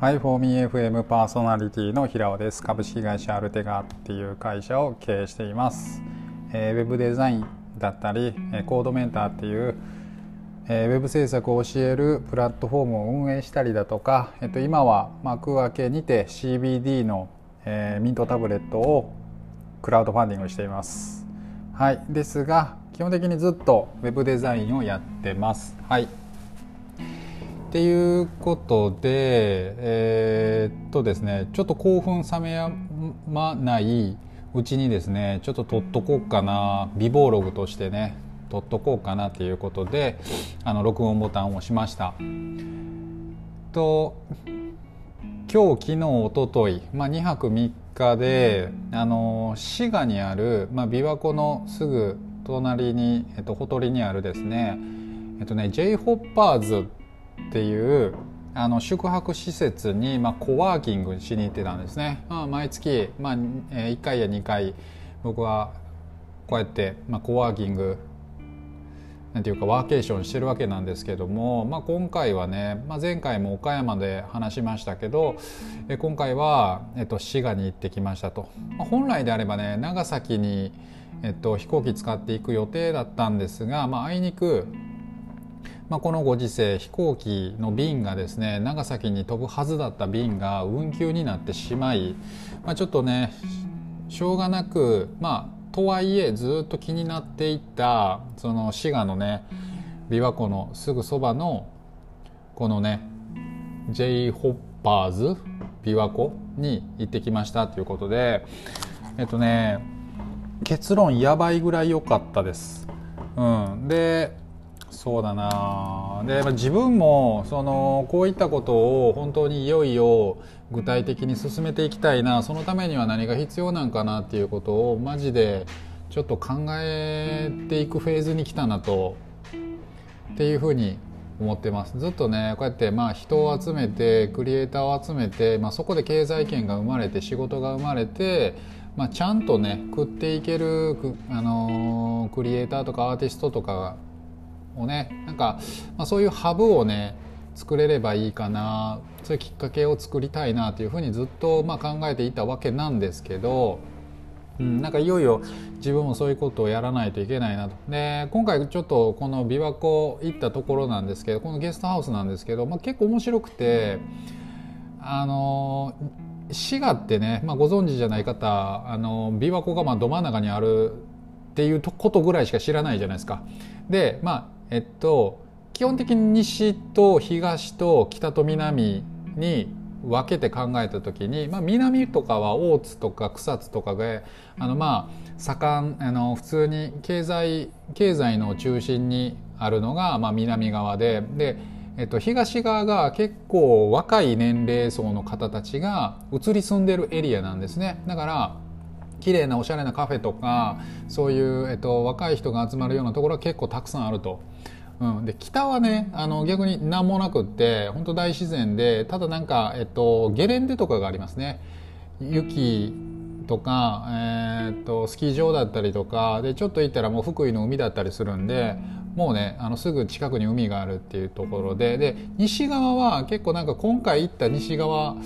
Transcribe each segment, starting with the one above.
はい、フォーミー FM パーソナリティの平尾です。株式会社アルテガっていう会社を経営しています。えー、ウェブデザインだったり、コードメンターっていう、えー、ウェブ制作を教えるプラットフォームを運営したりだとか、えっと、今は幕開けにて CBD の、えー、ミントタブレットをクラウドファンディングしています。はい、ですが基本的にずっとウェブデザインをやってます。はいっていうことでえー、っとですねちょっと興奮冷めやまないうちにですねちょっと取っとこうかな備忘ログとしてね取っとこうかなっていうことであの録音ボタンを押しました。と今日昨日おととい、まあ、2泊3日であの滋賀にある、まあ、琵琶湖のすぐ隣に、えっと、ほとりにあるですねえっとね J ホッパーズっていうあの宿泊施設に、まあ、コワーキングしに行ってたんですね、まあ、毎月、まあ、1回や2回僕はこうやって、まあ、コワーキングなんていうかワーケーションしてるわけなんですけども、まあ、今回はね、まあ、前回も岡山で話しましたけどえ今回は、えっと、滋賀に行ってきましたと、まあ、本来であればね長崎に、えっと、飛行機使っていく予定だったんですが、まあ、あいにくまあ、このご時世飛行機の便がですね長崎に飛ぶはずだった便が運休になってしまい、まあ、ちょっとねしょうがなくまあとはいえずっと気になっていたその滋賀のね琵琶湖のすぐそばのこのね J ホッパーズ琵琶湖に行ってきましたということでえっとね結論やばいぐらい良かったです。うん、でそうだな。で自分もそのこういったことを本当にいよいよ具体的に進めていきたいな。そのためには何が必要なんかなっていうことをマジでちょっと考えていくフェーズに来たなと。っていうふうに思ってます。ずっとねこうやってまあ人を集めてクリエイターを集めて、まあ、そこで経済圏が生まれて仕事が生まれて、まあ、ちゃんとね食っていける、あのー、クリエイターとかアーティストとかをねなんか、まあ、そういうハブをね作れればいいかなそういうきっかけを作りたいなというふうにずっとまあ考えていたわけなんですけど、うん、なんかいよいよ自分もそういうことをやらないといけないなとで今回ちょっとこの琵琶湖行ったところなんですけどこのゲストハウスなんですけど、まあ、結構面白くてあの滋賀ってね、まあ、ご存知じゃない方あの琵琶湖がまあど真ん中にあるっていうことぐらいしか知らないじゃないですか。でまあえっと基本的に西と東と北と南に分けて考えた時に、まあ、南とかは大津とか草津とかであのまあ盛んあの普通に経済経済の中心にあるのが、まあ、南側でで、えっと、東側が結構若い年齢層の方たちが移り住んでるエリアなんですね。だから綺麗なおしゃれなカフェとかそういう、えっと、若い人が集まるようなところは結構たくさんあると。うん、で北はねあの逆に何もなくって本当大自然でただなんか、えっと、ゲレンデとかがありますね雪とか、えー、っとスキー場だったりとかでちょっと行ったらもう福井の海だったりするんでもうねあのすぐ近くに海があるっていうところでで西側は結構なんか今回行った西側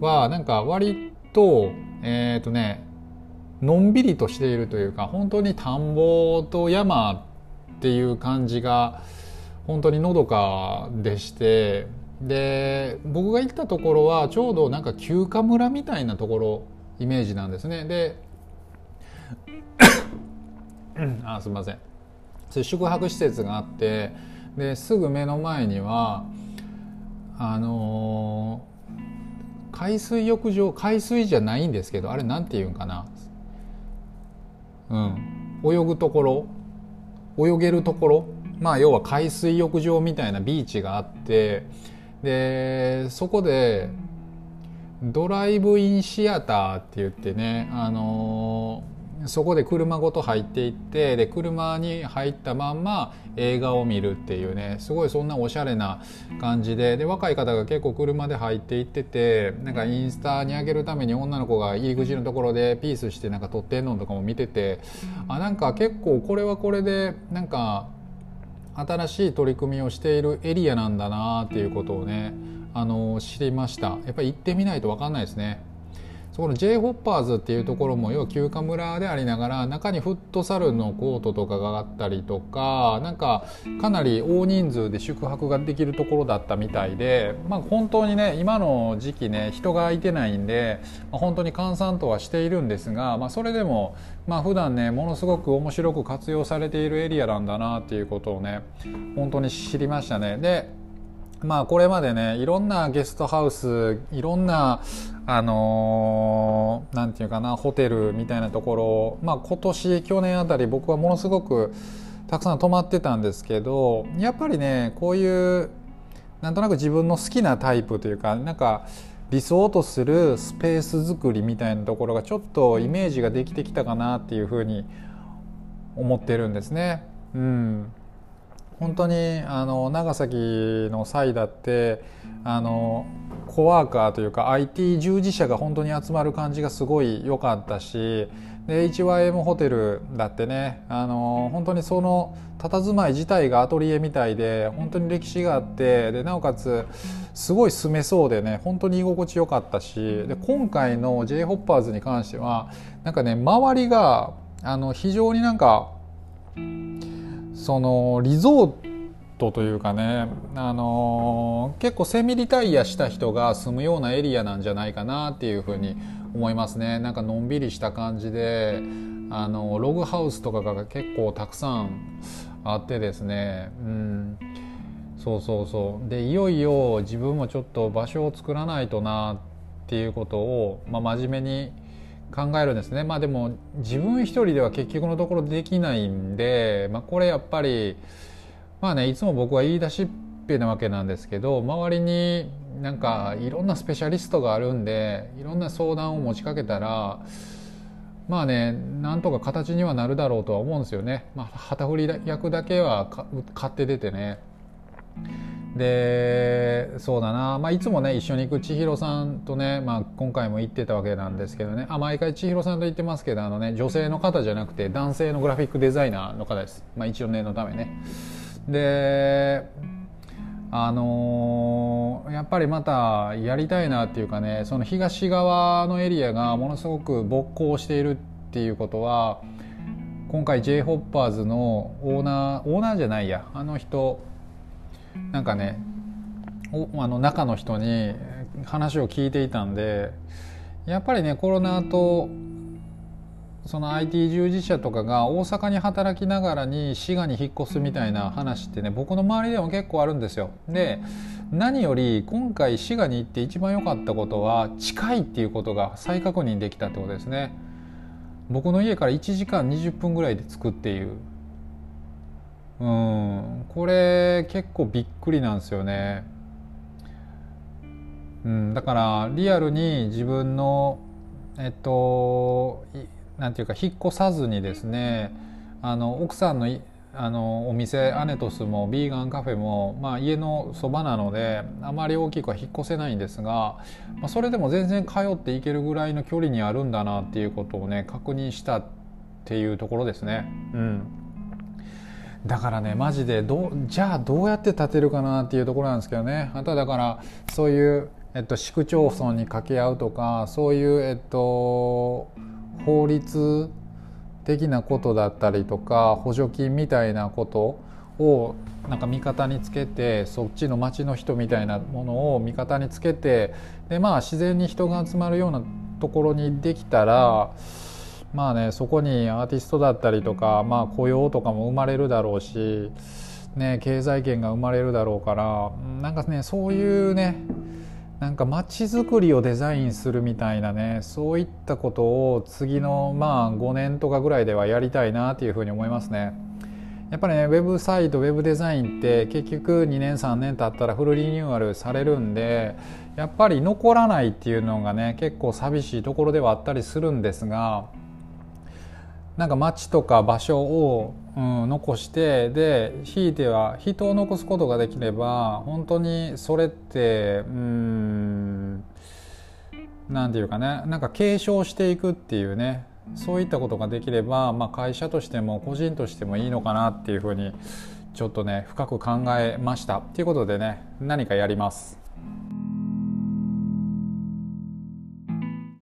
はなんか割とえー、っとねのんびりとしているというか本当に田んぼと山っていう感じが本当にのどかでしてで僕が行ったところはちょうどなんか休暇村みたいなところイメージなんですね。で あすみません。宿泊施設があってですぐ目の前にはあのー、海水浴場海水じゃないんですけどあれなんて言うんかな？うん。泳ぐところ泳げるところまあ要は海水浴場みたいなビーチがあってでそこでドライブインシアターって言ってねあのそこで車ごと入っていってで車に入ったまんま映画を見るっていうねすごいそんなおしゃれな感じでで若い方が結構車で入っていっててなんかインスタに上げるために女の子が入り口のところでピースしてなんか撮ってんのとかも見ててあなんか結構これはこれでなんか新しい取り組みをしているエリアなんだなっていうことをねあの知りました。やっぱり行ってみないと分かんないですね。そこの J ホッパーズっていうところも要は休暇村でありながら中にフットサルのコートとかがあったりとかなんかかなり大人数で宿泊ができるところだったみたいで、まあ、本当にね今の時期ね人がいてないんで、まあ、本当に閑散とはしているんですが、まあ、それでもまあ普段ねものすごく面白く活用されているエリアなんだなっていうことをね本当に知りましたね。でまあこれまでねいろんなゲストハウスいろんなあのー、なんていうかなホテルみたいなところまあ今年去年あたり僕はものすごくたくさん泊まってたんですけどやっぱりねこういうなんとなく自分の好きなタイプというかなんか理想とするスペース作りみたいなところがちょっとイメージができてきたかなっていうふうに思ってるんですね。うん本当にあの長崎の際だってあのコワーカーというか IT 従事者が本当に集まる感じがすごい良かったしで HYM ホテルだってねあの本当にその佇まい自体がアトリエみたいで本当に歴史があってでなおかつすごい住めそうでね本当に居心地よかったしで今回の j ホッパーズに関してはなんかね周りがあの非常になんかそのリゾートというかね、あの結構セミリタイアした人が住むようなエリアなんじゃないかなっていうふうに思いますね。なんかのんびりした感じであのログハウスとかが結構たくさんあってですね。うん。そうそうそう。でいよいよ自分もちょっと場所を作らないとなっていうことを、まあ、真面目に考えるんですねまあでも自分一人では結局のところできないんで、まあ、これやっぱりまあねいつも僕は言い出しっぺなわけなんですけど周りになんかいろんなスペシャリストがあるんでいろんな相談を持ちかけたらまあねなんとか形にはなるだろうとは思うんですよね。まあ、旗振り役だけは買って出てねでそうだな、まあ、いつもね一緒に行く千尋さんとね、まあ、今回も行ってたわけなんですけどね。あ毎回千尋さんと行ってますけどあの、ね、女性の方じゃなくて男性のグラフィックデザイナーの方です、まあ、一応念のためね。であのー、やっぱりまたやりたいなっていうかねその東側のエリアがものすごく勃興しているっていうことは今回 j ホッパーズのオーナーオーナーじゃないや。あの人なんかねあの中の人に話を聞いていたんでやっぱりねコロナとその IT 従事者とかが大阪に働きながらに滋賀に引っ越すみたいな話ってね僕の周りでも結構あるんですよ。で何より今回滋賀に行って一番良かったことは近いっていうことが再確認できたってことですね。僕の家から1時間20分ぐらいで着くっていううんこれ結構びっくりなんですよね。うん、だからリアルに自分のえっとなんていうか引っ越さずにですねあの奥さんのあのお店アネトスもビーガンカフェも、まあ、家のそばなのであまり大きくは引っ越せないんですが、まあ、それでも全然通っていけるぐらいの距離にあるんだなっていうことをね確認したっていうところですね。うんだからねマジでどじゃあどうやって建てるかなっていうところなんですけどねあとはだからそういう、えっと、市区町村に掛け合うとかそういう、えっと、法律的なことだったりとか補助金みたいなことをなんか味方につけてそっちの町の人みたいなものを味方につけてでまあ自然に人が集まるようなところにできたら。まあねそこにアーティストだったりとか、まあ、雇用とかも生まれるだろうし、ね、経済圏が生まれるだろうからなんかねそういうねなんか街づくりをデザインするみたいなねそういったことを次のまあ5年とかぐらいではやりたいなっていうふうに思いますね。やっぱりねウェブサイトウェブデザインって結局2年3年経ったらフルリニューアルされるんでやっぱり残らないっていうのがね結構寂しいところではあったりするんですがなんか街とか場所を、うん、残してでひいては人を残すことができれば本当にそれってうん何ていうかねなんか継承していくっていうねそういったことができれば、まあ、会社としても個人としてもいいのかなっていうふうにちょっとね深く考えました。っていうことでね何かやります。